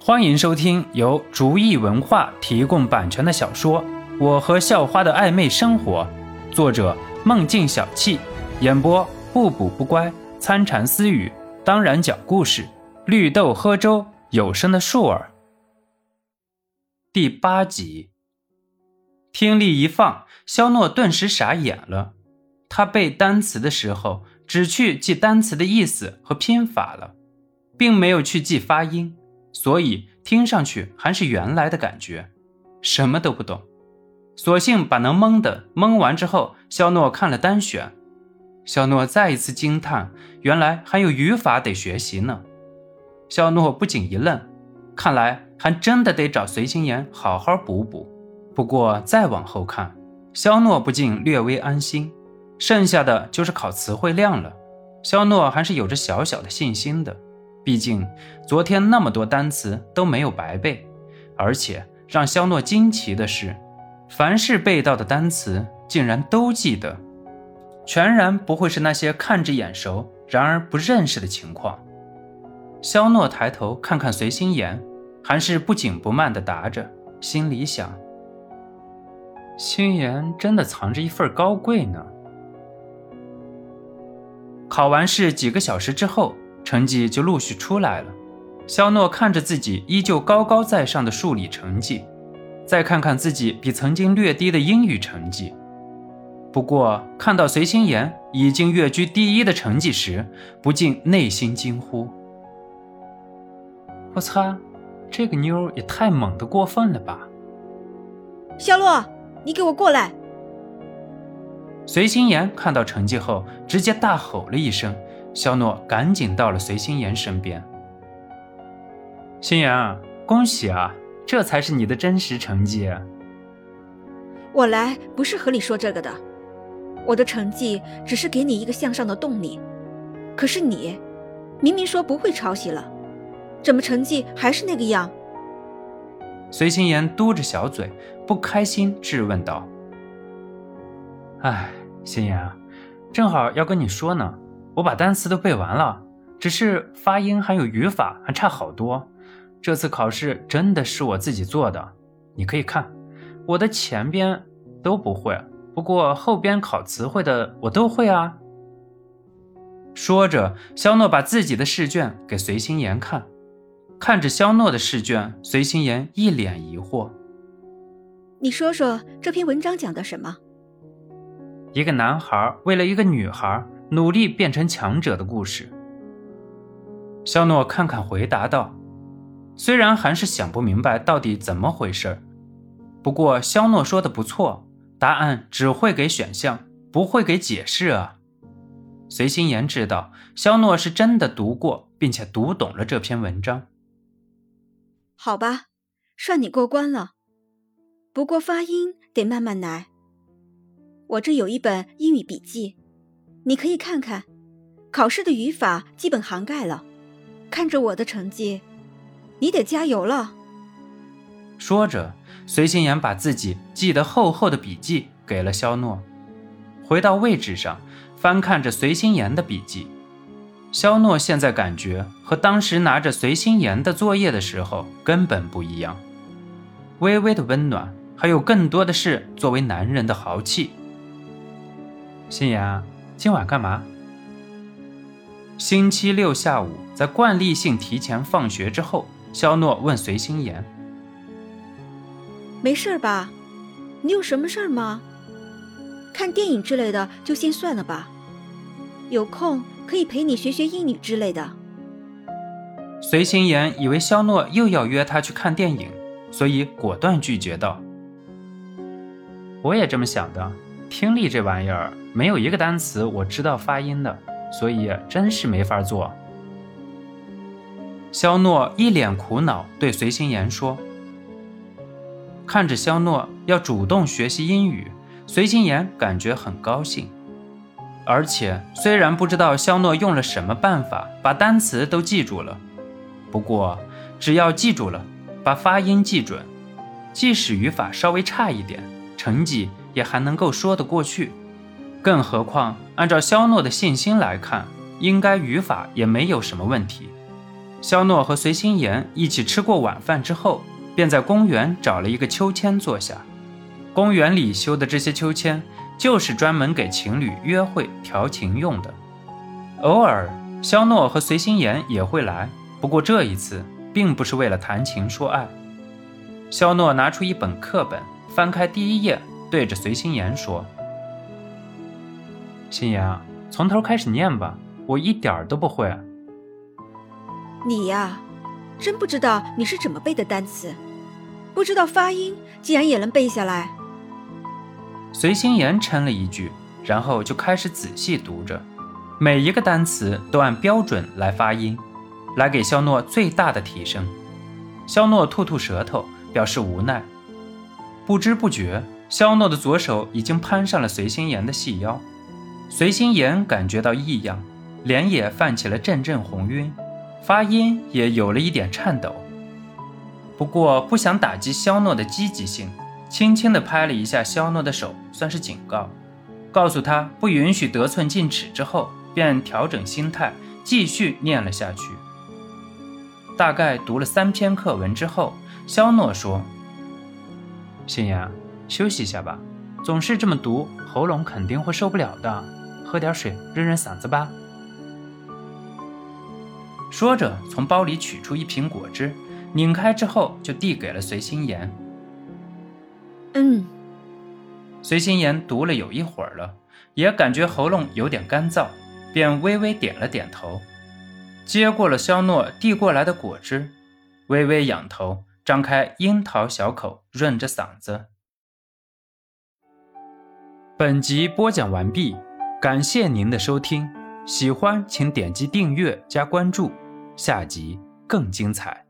欢迎收听由竹意文化提供版权的小说《我和校花的暧昧生活》，作者梦境小憩，演播不补不乖、参禅私语，当然讲故事，绿豆喝粥，有声的树儿。第八集，听力一放，肖诺顿时傻眼了。他背单词的时候，只去记单词的意思和拼法了，并没有去记发音。所以听上去还是原来的感觉，什么都不懂。索性把能蒙的蒙完之后，肖诺看了单选。肖诺再一次惊叹，原来还有语法得学习呢。肖诺不仅一愣，看来还真的得找随心言好好补补。不过再往后看，肖诺不禁略微安心，剩下的就是考词汇量了。肖诺还是有着小小的信心的。毕竟，昨天那么多单词都没有白背，而且让肖诺惊奇的是，凡是背到的单词竟然都记得，全然不会是那些看着眼熟，然而不认识的情况。肖诺抬头看看随心言，还是不紧不慢地答着，心里想：心言真的藏着一份高贵呢。考完试几个小时之后。成绩就陆续出来了，肖诺看着自己依旧高高在上的数理成绩，再看看自己比曾经略低的英语成绩，不过看到随心妍已经跃居第一的成绩时，不禁内心惊呼：“我擦，这个妞也太猛的过分了吧！”肖洛，你给我过来！随心妍看到成绩后，直接大吼了一声。肖诺赶紧到了随心妍身边。心言，恭喜啊，这才是你的真实成绩。我来不是和你说这个的，我的成绩只是给你一个向上的动力。可是你，明明说不会抄袭了，怎么成绩还是那个样？随心妍嘟着小嘴，不开心质问道：“哎，心妍啊，正好要跟你说呢。”我把单词都背完了，只是发音还有语法还差好多。这次考试真的是我自己做的，你可以看，我的前边都不会，不过后边考词汇的我都会啊。说着，肖诺把自己的试卷给随心言看，看着肖诺的试卷，随心言一脸疑惑：“你说说这篇文章讲的什么？一个男孩为了一个女孩。”努力变成强者的故事。肖诺看看，回答道：“虽然还是想不明白到底怎么回事不过肖诺说的不错，答案只会给选项，不会给解释啊。”随心言知道肖诺是真的读过，并且读懂了这篇文章。好吧，算你过关了。不过发音得慢慢来。我这有一本英语笔记。你可以看看，考试的语法基本涵盖了。看着我的成绩，你得加油了。说着，随心言把自己记得厚厚的笔记给了肖诺，回到位置上，翻看着随心言的笔记。肖诺现在感觉和当时拿着随心言的作业的时候根本不一样，微微的温暖，还有更多的是作为男人的豪气。心言。今晚干嘛？星期六下午，在惯例性提前放学之后，肖诺问随心言：“没事吧？你有什么事儿吗？看电影之类的就先算了吧。有空可以陪你学学英语之类的。”随心言以为肖诺又要约他去看电影，所以果断拒绝道：“我也这么想的。”听力这玩意儿没有一个单词我知道发音的，所以真是没法做。肖诺一脸苦恼，对随心言说：“看着肖诺要主动学习英语，随心言感觉很高兴。而且虽然不知道肖诺用了什么办法把单词都记住了，不过只要记住了，把发音记准，即使语法稍微差一点，成绩。”也还能够说得过去，更何况按照肖诺的信心来看，应该语法也没有什么问题。肖诺和随心言一起吃过晚饭之后，便在公园找了一个秋千坐下。公园里修的这些秋千，就是专门给情侣约会调情用的。偶尔，肖诺和随心言也会来，不过这一次并不是为了谈情说爱。肖诺拿出一本课本，翻开第一页，对着随心言说：“心言啊，从头开始念吧，我一点儿都不会。”你呀，真不知道你是怎么背的单词，不知道发音，竟然也能背下来。随心言嗔了一句，然后就开始仔细读着，每一个单词都按标准来发音，来给肖诺最大的提升。肖诺吐吐舌头，表示无奈。不知不觉，肖诺的左手已经攀上了随心言的细腰。随心言感觉到异样，脸也泛起了阵阵红晕。发音也有了一点颤抖，不过不想打击肖诺的积极性，轻轻地拍了一下肖诺的手，算是警告，告诉他不允许得寸进尺。之后便调整心态，继续念了下去。大概读了三篇课文之后，肖诺说：“心言，休息一下吧，总是这么读，喉咙肯定会受不了的，喝点水润润嗓子吧。”说着，从包里取出一瓶果汁，拧开之后就递给了随心言。嗯，随心言读了有一会儿了，也感觉喉咙有点干燥，便微微点了点头，接过了肖诺递过来的果汁，微微仰头，张开樱桃小口，润着嗓子。本集播讲完毕，感谢您的收听。喜欢请点击订阅加关注，下集更精彩。